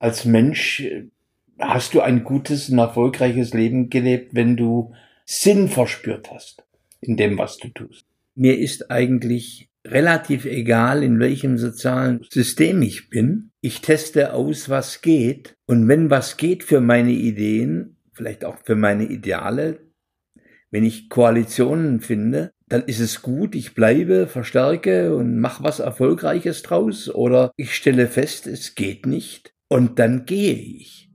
als Mensch hast du ein gutes und erfolgreiches Leben gelebt, wenn du Sinn verspürt hast in dem, was du tust. Mir ist eigentlich relativ egal, in welchem sozialen System ich bin. Ich teste aus, was geht. Und wenn was geht für meine Ideen, vielleicht auch für meine Ideale, wenn ich Koalitionen finde, dann ist es gut, ich bleibe, verstärke und mache was Erfolgreiches draus. Oder ich stelle fest, es geht nicht und dann gehe ich.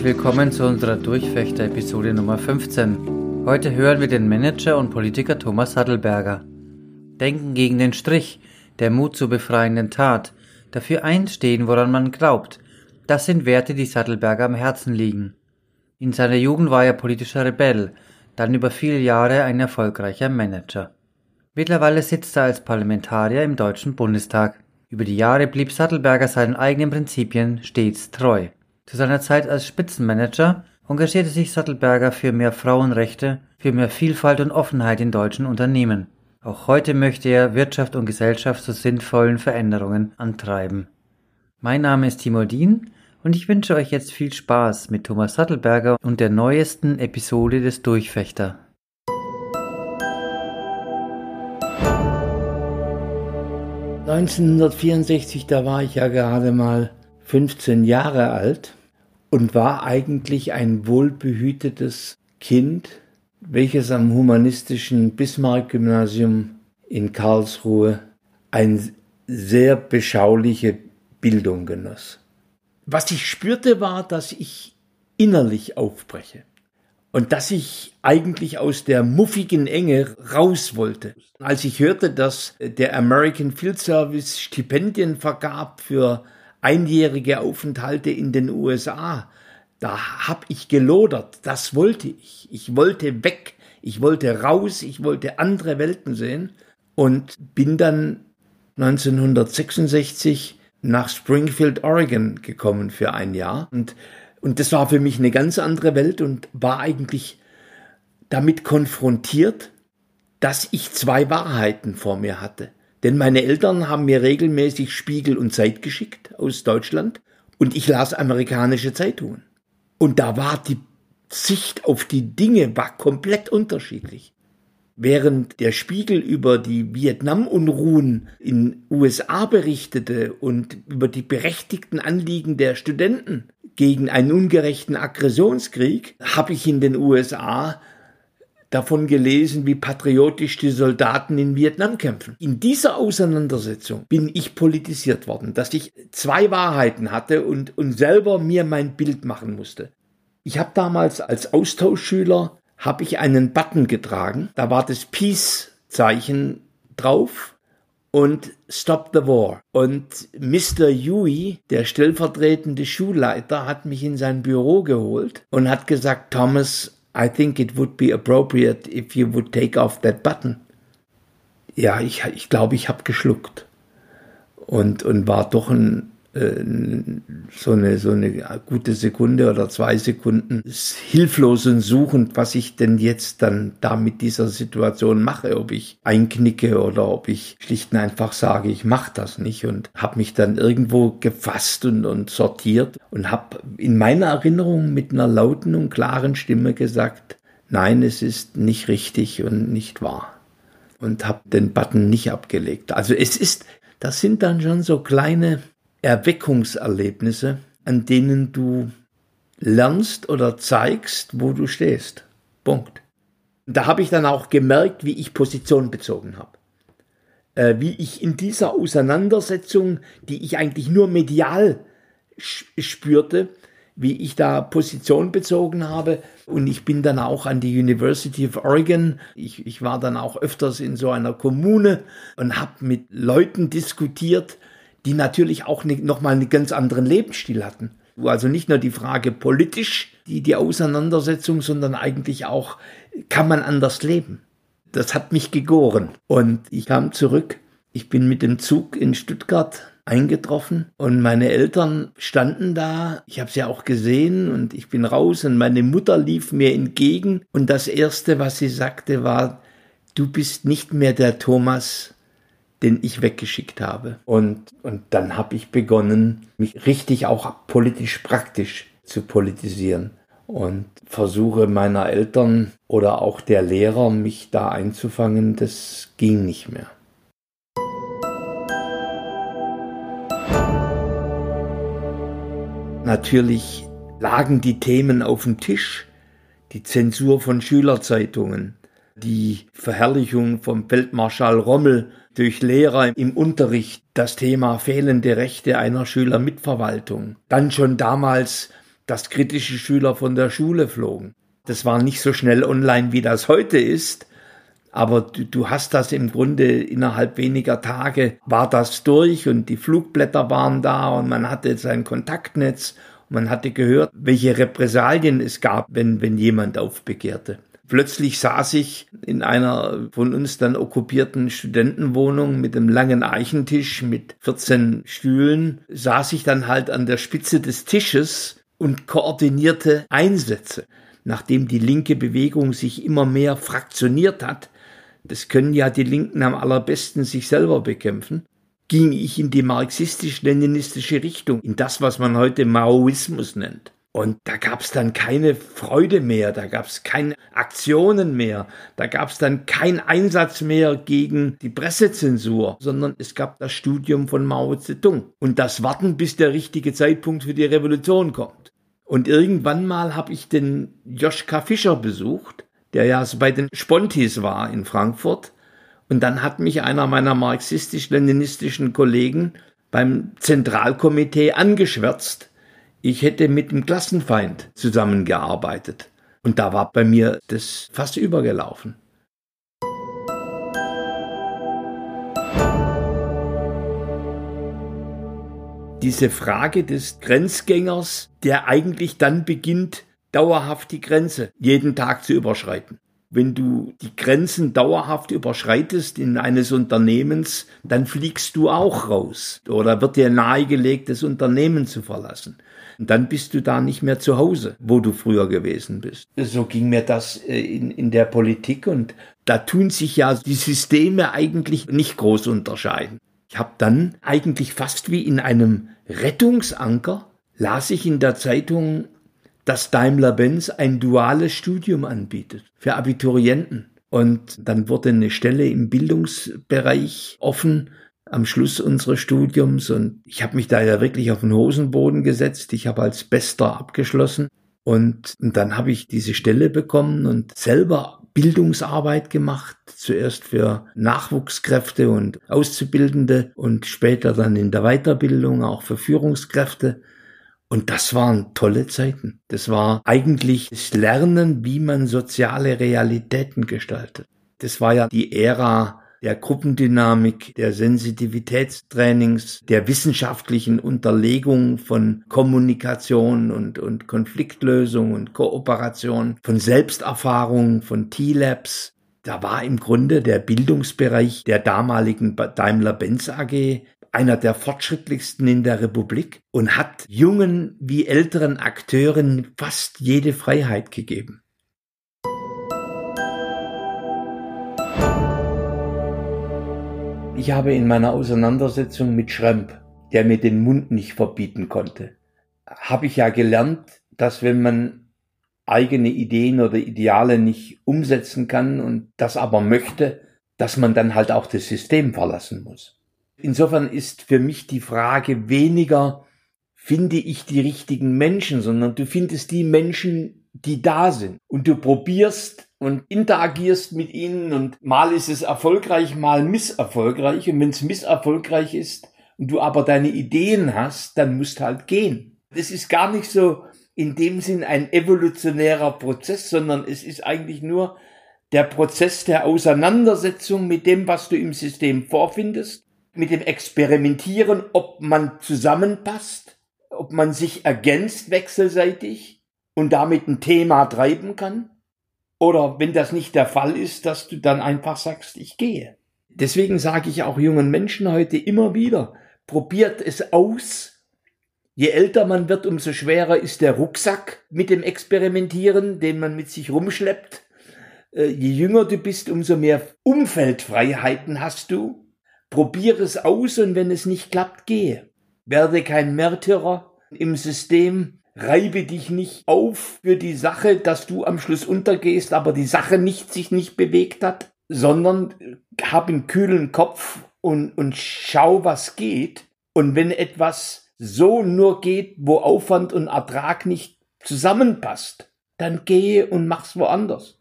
Herzlich willkommen zu unserer Durchfechter-Episode Nummer 15. Heute hören wir den Manager und Politiker Thomas Sattelberger. Denken gegen den Strich, der Mut zur befreienden Tat, dafür einstehen, woran man glaubt, das sind Werte, die Sattelberger am Herzen liegen. In seiner Jugend war er politischer Rebell, dann über viele Jahre ein erfolgreicher Manager. Mittlerweile sitzt er als Parlamentarier im Deutschen Bundestag. Über die Jahre blieb Sattelberger seinen eigenen Prinzipien stets treu. Zu seiner Zeit als Spitzenmanager engagierte sich Sattelberger für mehr Frauenrechte, für mehr Vielfalt und Offenheit in deutschen Unternehmen. Auch heute möchte er Wirtschaft und Gesellschaft zu sinnvollen Veränderungen antreiben. Mein Name ist Timo Dien und ich wünsche euch jetzt viel Spaß mit Thomas Sattelberger und der neuesten Episode des Durchfechter. ...1964, da war ich ja gerade mal 15 Jahre alt und war eigentlich ein wohlbehütetes Kind, welches am humanistischen Bismarck-Gymnasium in Karlsruhe eine sehr beschauliche Bildung genoss. Was ich spürte, war, dass ich innerlich aufbreche und dass ich eigentlich aus der muffigen Enge raus wollte. Als ich hörte, dass der American Field Service Stipendien vergab für einjährige Aufenthalte in den USA. Da hab ich gelodert, das wollte ich. Ich wollte weg, ich wollte raus, ich wollte andere Welten sehen und bin dann 1966 nach Springfield, Oregon gekommen für ein Jahr und und das war für mich eine ganz andere Welt und war eigentlich damit konfrontiert, dass ich zwei Wahrheiten vor mir hatte. Denn meine Eltern haben mir regelmäßig Spiegel und Zeit geschickt aus Deutschland und ich las amerikanische Zeitungen. Und da war die Sicht auf die Dinge war komplett unterschiedlich. Während der Spiegel über die Vietnam-Unruhen in USA berichtete und über die berechtigten Anliegen der Studenten gegen einen ungerechten Aggressionskrieg, habe ich in den USA davon gelesen, wie patriotisch die Soldaten in Vietnam kämpfen. In dieser Auseinandersetzung bin ich politisiert worden, dass ich zwei Wahrheiten hatte und, und selber mir mein Bild machen musste. Ich habe damals als Austauschschüler habe ich einen Button getragen, da war das Peace-Zeichen drauf und Stop the War. Und Mr. Yui, der stellvertretende Schulleiter, hat mich in sein Büro geholt und hat gesagt, Thomas, I think it would be appropriate if you would take off that button. Ja, ich, ich glaube, ich habe geschluckt und, und war doch ein, so, eine, so eine gute Sekunde oder zwei Sekunden hilflos und suchend, was ich denn jetzt dann da mit dieser Situation mache, ob ich einknicke oder ob ich schlicht und einfach sage, ich mache das nicht und habe mich dann irgendwo gefasst und, und sortiert und habe in meiner Erinnerung mit einer lauten und klaren Stimme gesagt, nein, es ist nicht richtig und nicht wahr und habe den Button nicht abgelegt. Also es ist, das sind dann schon so kleine Erweckungserlebnisse, an denen du lernst oder zeigst, wo du stehst. Punkt. Da habe ich dann auch gemerkt, wie ich Position bezogen habe. Äh, wie ich in dieser Auseinandersetzung, die ich eigentlich nur medial spürte, wie ich da Position bezogen habe. Und ich bin dann auch an die University of Oregon. Ich, ich war dann auch öfters in so einer Kommune und habe mit Leuten diskutiert, die natürlich auch ne, nochmal einen ganz anderen Lebensstil hatten. Also nicht nur die Frage politisch, die, die Auseinandersetzung, sondern eigentlich auch, kann man anders leben? Das hat mich gegoren. Und ich kam zurück. Ich bin mit dem Zug in Stuttgart eingetroffen und meine Eltern standen da. Ich habe sie auch gesehen und ich bin raus und meine Mutter lief mir entgegen und das erste, was sie sagte, war: Du bist nicht mehr der Thomas, den ich weggeschickt habe. Und und dann habe ich begonnen, mich richtig auch politisch praktisch zu politisieren und versuche meiner Eltern oder auch der Lehrer mich da einzufangen, das ging nicht mehr. Natürlich lagen die Themen auf dem Tisch, die Zensur von Schülerzeitungen, die Verherrlichung vom Feldmarschall Rommel durch Lehrer im Unterricht, das Thema fehlende Rechte einer Schülermitverwaltung. Dann schon damals, dass kritische Schüler von der Schule flogen. Das war nicht so schnell online, wie das heute ist, aber du, du hast das im Grunde innerhalb weniger Tage war das durch und die Flugblätter waren da und man hatte sein Kontaktnetz man hatte gehört, welche Repressalien es gab, wenn, wenn jemand aufbegehrte. Plötzlich saß ich in einer von uns dann okkupierten Studentenwohnung mit einem langen Eichentisch mit 14 Stühlen, saß ich dann halt an der Spitze des Tisches und koordinierte Einsätze. Nachdem die linke Bewegung sich immer mehr fraktioniert hat, das können ja die Linken am allerbesten sich selber bekämpfen, ging ich in die marxistisch-leninistische Richtung, in das, was man heute Maoismus nennt. Und da gab es dann keine Freude mehr, da gab es keine Aktionen mehr, da gab es dann keinen Einsatz mehr gegen die Pressezensur, sondern es gab das Studium von Mao Zedong und das Warten, bis der richtige Zeitpunkt für die Revolution kommt. Und irgendwann mal habe ich den Joschka Fischer besucht der ja bei den Spontis war in Frankfurt. Und dann hat mich einer meiner marxistisch-leninistischen Kollegen beim Zentralkomitee angeschwärzt, ich hätte mit dem Klassenfeind zusammengearbeitet. Und da war bei mir das fast übergelaufen. Diese Frage des Grenzgängers, der eigentlich dann beginnt, dauerhaft die Grenze jeden Tag zu überschreiten. Wenn du die Grenzen dauerhaft überschreitest in eines Unternehmens, dann fliegst du auch raus oder wird dir nahegelegt, das Unternehmen zu verlassen. Und dann bist du da nicht mehr zu Hause, wo du früher gewesen bist. So ging mir das äh, in, in der Politik und da tun sich ja die Systeme eigentlich nicht groß unterscheiden. Ich habe dann eigentlich fast wie in einem Rettungsanker, las ich in der Zeitung dass Daimler-Benz ein duales Studium anbietet für Abiturienten. Und dann wurde eine Stelle im Bildungsbereich offen am Schluss unseres Studiums und ich habe mich da ja wirklich auf den Hosenboden gesetzt. Ich habe als Bester abgeschlossen und, und dann habe ich diese Stelle bekommen und selber Bildungsarbeit gemacht, zuerst für Nachwuchskräfte und Auszubildende und später dann in der Weiterbildung auch für Führungskräfte. Und das waren tolle Zeiten. Das war eigentlich das Lernen, wie man soziale Realitäten gestaltet. Das war ja die Ära der Gruppendynamik, der Sensitivitätstrainings, der wissenschaftlichen Unterlegung von Kommunikation und, und Konfliktlösung und Kooperation, von Selbsterfahrung, von T-Labs. Da war im Grunde der Bildungsbereich der damaligen Daimler-Benz AG einer der fortschrittlichsten in der Republik und hat jungen wie älteren Akteuren fast jede Freiheit gegeben. Ich habe in meiner Auseinandersetzung mit Schremp, der mir den Mund nicht verbieten konnte, habe ich ja gelernt, dass wenn man eigene Ideen oder Ideale nicht umsetzen kann und das aber möchte, dass man dann halt auch das System verlassen muss. Insofern ist für mich die Frage weniger, finde ich die richtigen Menschen, sondern du findest die Menschen, die da sind. Und du probierst und interagierst mit ihnen und mal ist es erfolgreich, mal misserfolgreich. Und wenn es misserfolgreich ist und du aber deine Ideen hast, dann musst halt gehen. Das ist gar nicht so in dem Sinn ein evolutionärer Prozess, sondern es ist eigentlich nur der Prozess der Auseinandersetzung mit dem, was du im System vorfindest, mit dem Experimentieren, ob man zusammenpasst, ob man sich ergänzt wechselseitig und damit ein Thema treiben kann. Oder wenn das nicht der Fall ist, dass du dann einfach sagst, ich gehe. Deswegen sage ich auch jungen Menschen heute immer wieder, probiert es aus. Je älter man wird, umso schwerer ist der Rucksack mit dem Experimentieren, den man mit sich rumschleppt. Äh, je jünger du bist, umso mehr Umfeldfreiheiten hast du. Probiere es aus und wenn es nicht klappt, gehe. Werde kein Märtyrer im System, reibe dich nicht auf für die Sache, dass du am Schluss untergehst, aber die Sache nicht sich nicht bewegt hat, sondern hab einen kühlen Kopf und, und schau, was geht. Und wenn etwas so nur geht, wo Aufwand und Ertrag nicht zusammenpasst, dann gehe und mach's woanders.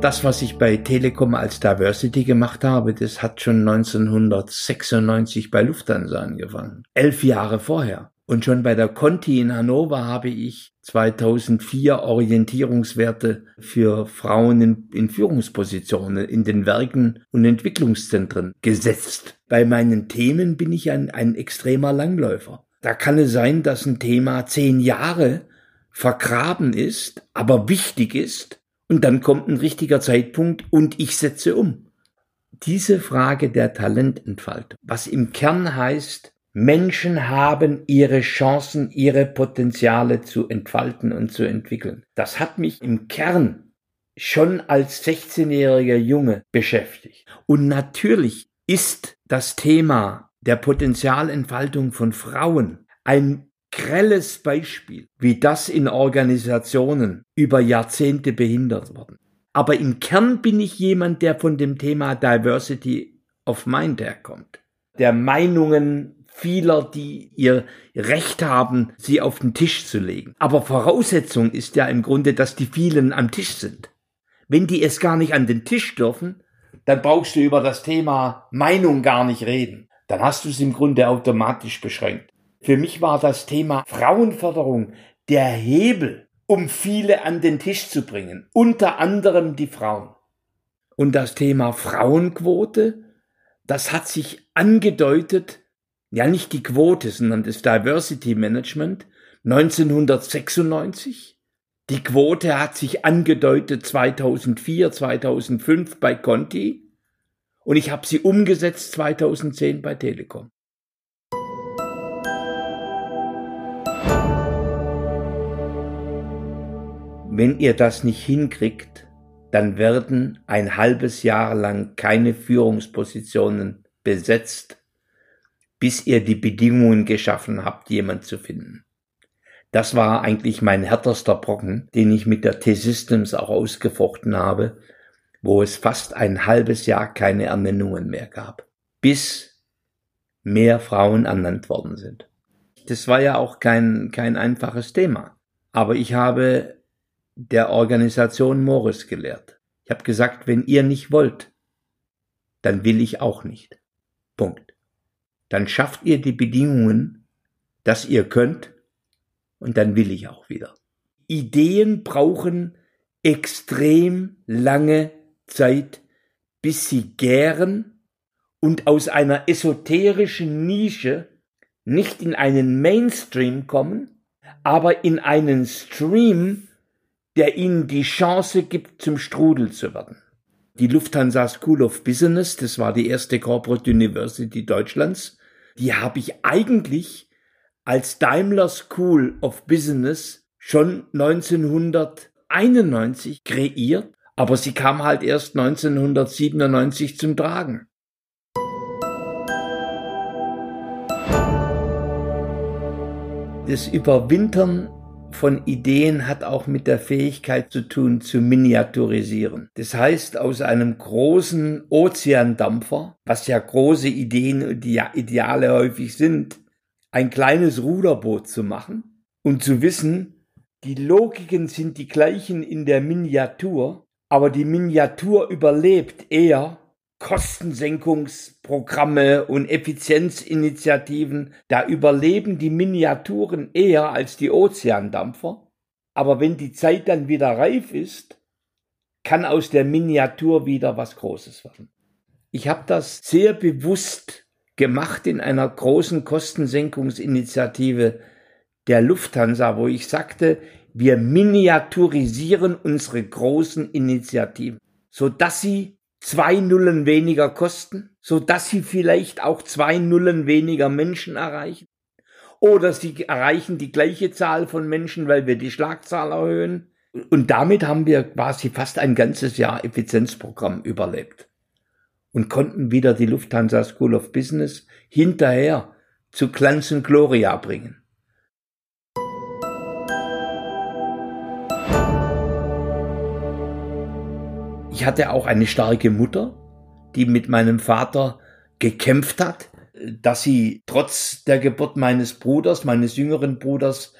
Das, was ich bei Telekom als Diversity gemacht habe, das hat schon 1996 bei Lufthansa angefangen. Elf Jahre vorher. Und schon bei der Conti in Hannover habe ich 2004 Orientierungswerte für Frauen in, in, Führungspositionen in den Werken und Entwicklungszentren gesetzt. Bei meinen Themen bin ich ein, ein extremer Langläufer. Da kann es sein, dass ein Thema zehn Jahre vergraben ist, aber wichtig ist und dann kommt ein richtiger Zeitpunkt und ich setze um. Diese Frage der Talententfaltung, was im Kern heißt, Menschen haben ihre Chancen, ihre Potenziale zu entfalten und zu entwickeln. Das hat mich im Kern schon als 16-jähriger Junge beschäftigt. Und natürlich ist das Thema der Potenzialentfaltung von Frauen ein grelles Beispiel, wie das in Organisationen über Jahrzehnte behindert worden. Aber im Kern bin ich jemand, der von dem Thema Diversity of Mind herkommt. Der Meinungen vieler, die ihr Recht haben, sie auf den Tisch zu legen. Aber Voraussetzung ist ja im Grunde, dass die vielen am Tisch sind. Wenn die es gar nicht an den Tisch dürfen, dann brauchst du über das Thema Meinung gar nicht reden. Dann hast du es im Grunde automatisch beschränkt. Für mich war das Thema Frauenförderung der Hebel, um viele an den Tisch zu bringen, unter anderem die Frauen. Und das Thema Frauenquote, das hat sich angedeutet, ja nicht die Quote, sondern das Diversity Management 1996. Die Quote hat sich angedeutet 2004, 2005 bei Conti und ich habe sie umgesetzt 2010 bei Telekom. Wenn ihr das nicht hinkriegt, dann werden ein halbes Jahr lang keine Führungspositionen besetzt, bis ihr die Bedingungen geschaffen habt, jemand zu finden. Das war eigentlich mein härterster Brocken, den ich mit der T-Systems auch ausgefochten habe, wo es fast ein halbes Jahr keine Ernennungen mehr gab, bis mehr Frauen ernannt worden sind. Das war ja auch kein, kein einfaches Thema. Aber ich habe der Organisation Morris gelehrt. Ich habe gesagt, wenn ihr nicht wollt, dann will ich auch nicht. Punkt. Dann schafft ihr die Bedingungen, dass ihr könnt, und dann will ich auch wieder. Ideen brauchen extrem lange Zeit, bis sie gären und aus einer esoterischen Nische nicht in einen Mainstream kommen, aber in einen Stream, der ihnen die Chance gibt, zum Strudel zu werden. Die Lufthansa School of Business, das war die erste Corporate University Deutschlands, die habe ich eigentlich als Daimler School of Business schon 1991 kreiert, aber sie kam halt erst 1997 zum Tragen. Das Überwintern von Ideen hat auch mit der Fähigkeit zu tun, zu miniaturisieren. Das heißt, aus einem großen Ozeandampfer, was ja große Ideen und Ideale häufig sind, ein kleines Ruderboot zu machen und zu wissen, die Logiken sind die gleichen in der Miniatur, aber die Miniatur überlebt eher, Kostensenkungsprogramme und Effizienzinitiativen, da überleben die Miniaturen eher als die Ozeandampfer. Aber wenn die Zeit dann wieder reif ist, kann aus der Miniatur wieder was Großes werden. Ich habe das sehr bewusst gemacht in einer großen Kostensenkungsinitiative der Lufthansa, wo ich sagte, wir miniaturisieren unsere großen Initiativen, so dass sie zwei Nullen weniger kosten, so dass sie vielleicht auch zwei Nullen weniger Menschen erreichen. Oder sie erreichen die gleiche Zahl von Menschen, weil wir die Schlagzahl erhöhen. Und damit haben wir quasi fast ein ganzes Jahr Effizienzprogramm überlebt und konnten wieder die Lufthansa School of Business hinterher zu Glanz und Gloria bringen. Ich hatte auch eine starke Mutter, die mit meinem Vater gekämpft hat, dass sie trotz der Geburt meines Bruders, meines jüngeren Bruders,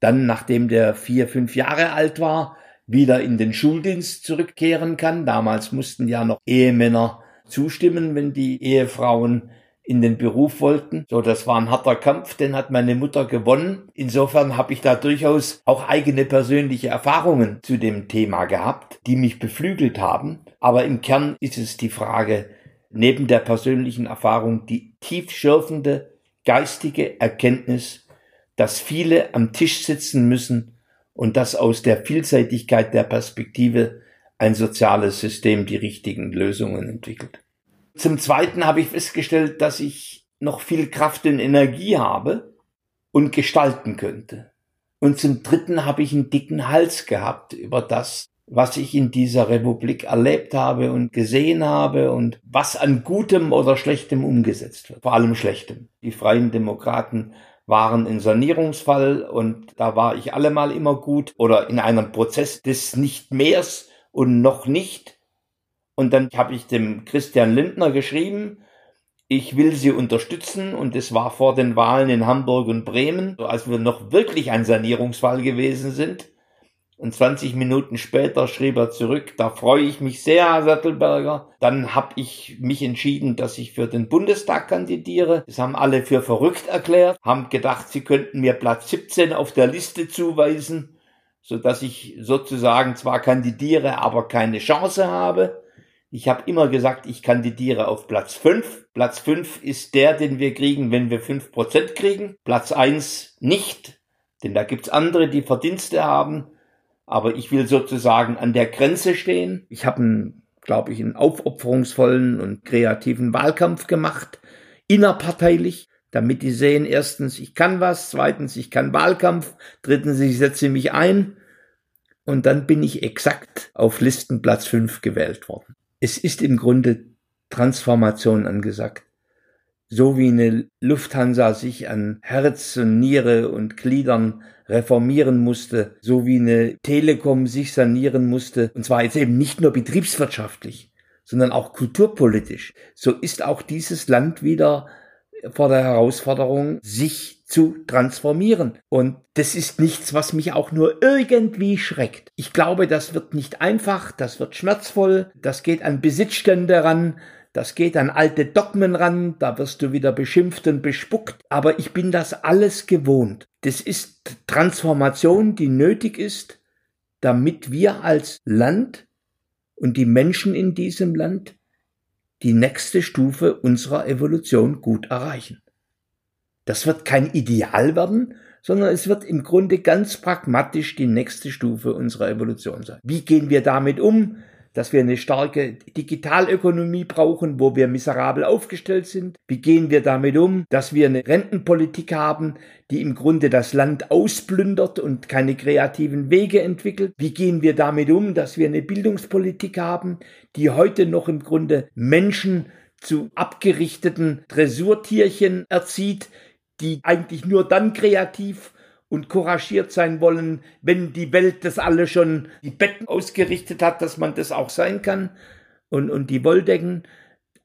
dann, nachdem der vier, fünf Jahre alt war, wieder in den Schuldienst zurückkehren kann. Damals mussten ja noch Ehemänner zustimmen, wenn die Ehefrauen in den Beruf wollten. So, das war ein harter Kampf, den hat meine Mutter gewonnen. Insofern habe ich da durchaus auch eigene persönliche Erfahrungen zu dem Thema gehabt, die mich beflügelt haben. Aber im Kern ist es die Frage, neben der persönlichen Erfahrung, die tiefschürfende geistige Erkenntnis, dass viele am Tisch sitzen müssen und dass aus der Vielseitigkeit der Perspektive ein soziales System die richtigen Lösungen entwickelt. Zum Zweiten habe ich festgestellt, dass ich noch viel Kraft und Energie habe und gestalten könnte. Und zum Dritten habe ich einen dicken Hals gehabt über das, was ich in dieser Republik erlebt habe und gesehen habe und was an Gutem oder Schlechtem umgesetzt wird. Vor allem Schlechtem. Die Freien Demokraten waren in Sanierungsfall und da war ich allemal immer gut oder in einem Prozess des Nicht-Mehrs und noch nicht und dann habe ich dem Christian Lindner geschrieben, ich will sie unterstützen und es war vor den Wahlen in Hamburg und Bremen, als wir noch wirklich ein Sanierungsfall gewesen sind. Und 20 Minuten später schrieb er zurück, da freue ich mich sehr, Herr Sattelberger. Dann habe ich mich entschieden, dass ich für den Bundestag kandidiere. Das haben alle für verrückt erklärt, haben gedacht, sie könnten mir Platz 17 auf der Liste zuweisen, so dass ich sozusagen zwar kandidiere, aber keine Chance habe. Ich habe immer gesagt, ich kandidiere auf Platz 5. Platz 5 ist der, den wir kriegen, wenn wir 5% kriegen. Platz 1 nicht, denn da gibt's andere, die Verdienste haben. Aber ich will sozusagen an der Grenze stehen. Ich habe einen, glaube ich, einen aufopferungsvollen und kreativen Wahlkampf gemacht, innerparteilich, damit die sehen, erstens, ich kann was, zweitens, ich kann Wahlkampf, drittens, ich setze mich ein. Und dann bin ich exakt auf Listenplatz 5 gewählt worden. Es ist im Grunde Transformation angesagt. So wie eine Lufthansa sich an Herz und Niere und Gliedern reformieren musste, so wie eine Telekom sich sanieren musste, und zwar jetzt eben nicht nur betriebswirtschaftlich, sondern auch kulturpolitisch, so ist auch dieses Land wieder vor der Herausforderung, sich zu transformieren. Und das ist nichts, was mich auch nur irgendwie schreckt. Ich glaube, das wird nicht einfach, das wird schmerzvoll, das geht an Besitzstände ran, das geht an alte Dogmen ran, da wirst du wieder beschimpft und bespuckt, aber ich bin das alles gewohnt. Das ist Transformation, die nötig ist, damit wir als Land und die Menschen in diesem Land die nächste Stufe unserer Evolution gut erreichen. Das wird kein Ideal werden, sondern es wird im Grunde ganz pragmatisch die nächste Stufe unserer Evolution sein. Wie gehen wir damit um? dass wir eine starke Digitalökonomie brauchen, wo wir miserabel aufgestellt sind. Wie gehen wir damit um, dass wir eine Rentenpolitik haben, die im Grunde das Land ausplündert und keine kreativen Wege entwickelt? Wie gehen wir damit um, dass wir eine Bildungspolitik haben, die heute noch im Grunde Menschen zu abgerichteten Dressurtierchen erzieht, die eigentlich nur dann kreativ und couragiert sein wollen, wenn die Welt das alle schon die Betten ausgerichtet hat, dass man das auch sein kann und, und die Wolldecken.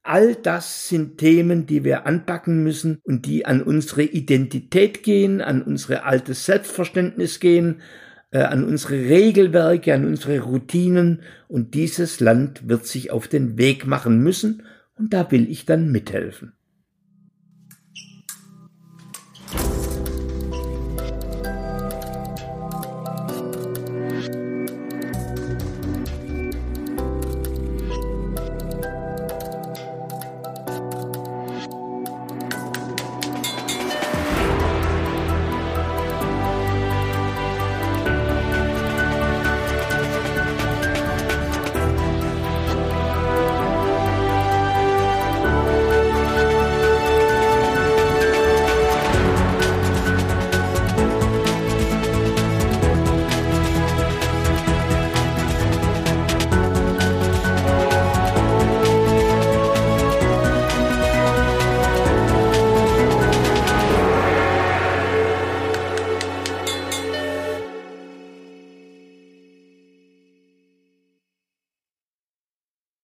All das sind Themen, die wir anpacken müssen und die an unsere Identität gehen, an unsere altes Selbstverständnis gehen, äh, an unsere Regelwerke, an unsere Routinen und dieses Land wird sich auf den Weg machen müssen Und da will ich dann mithelfen.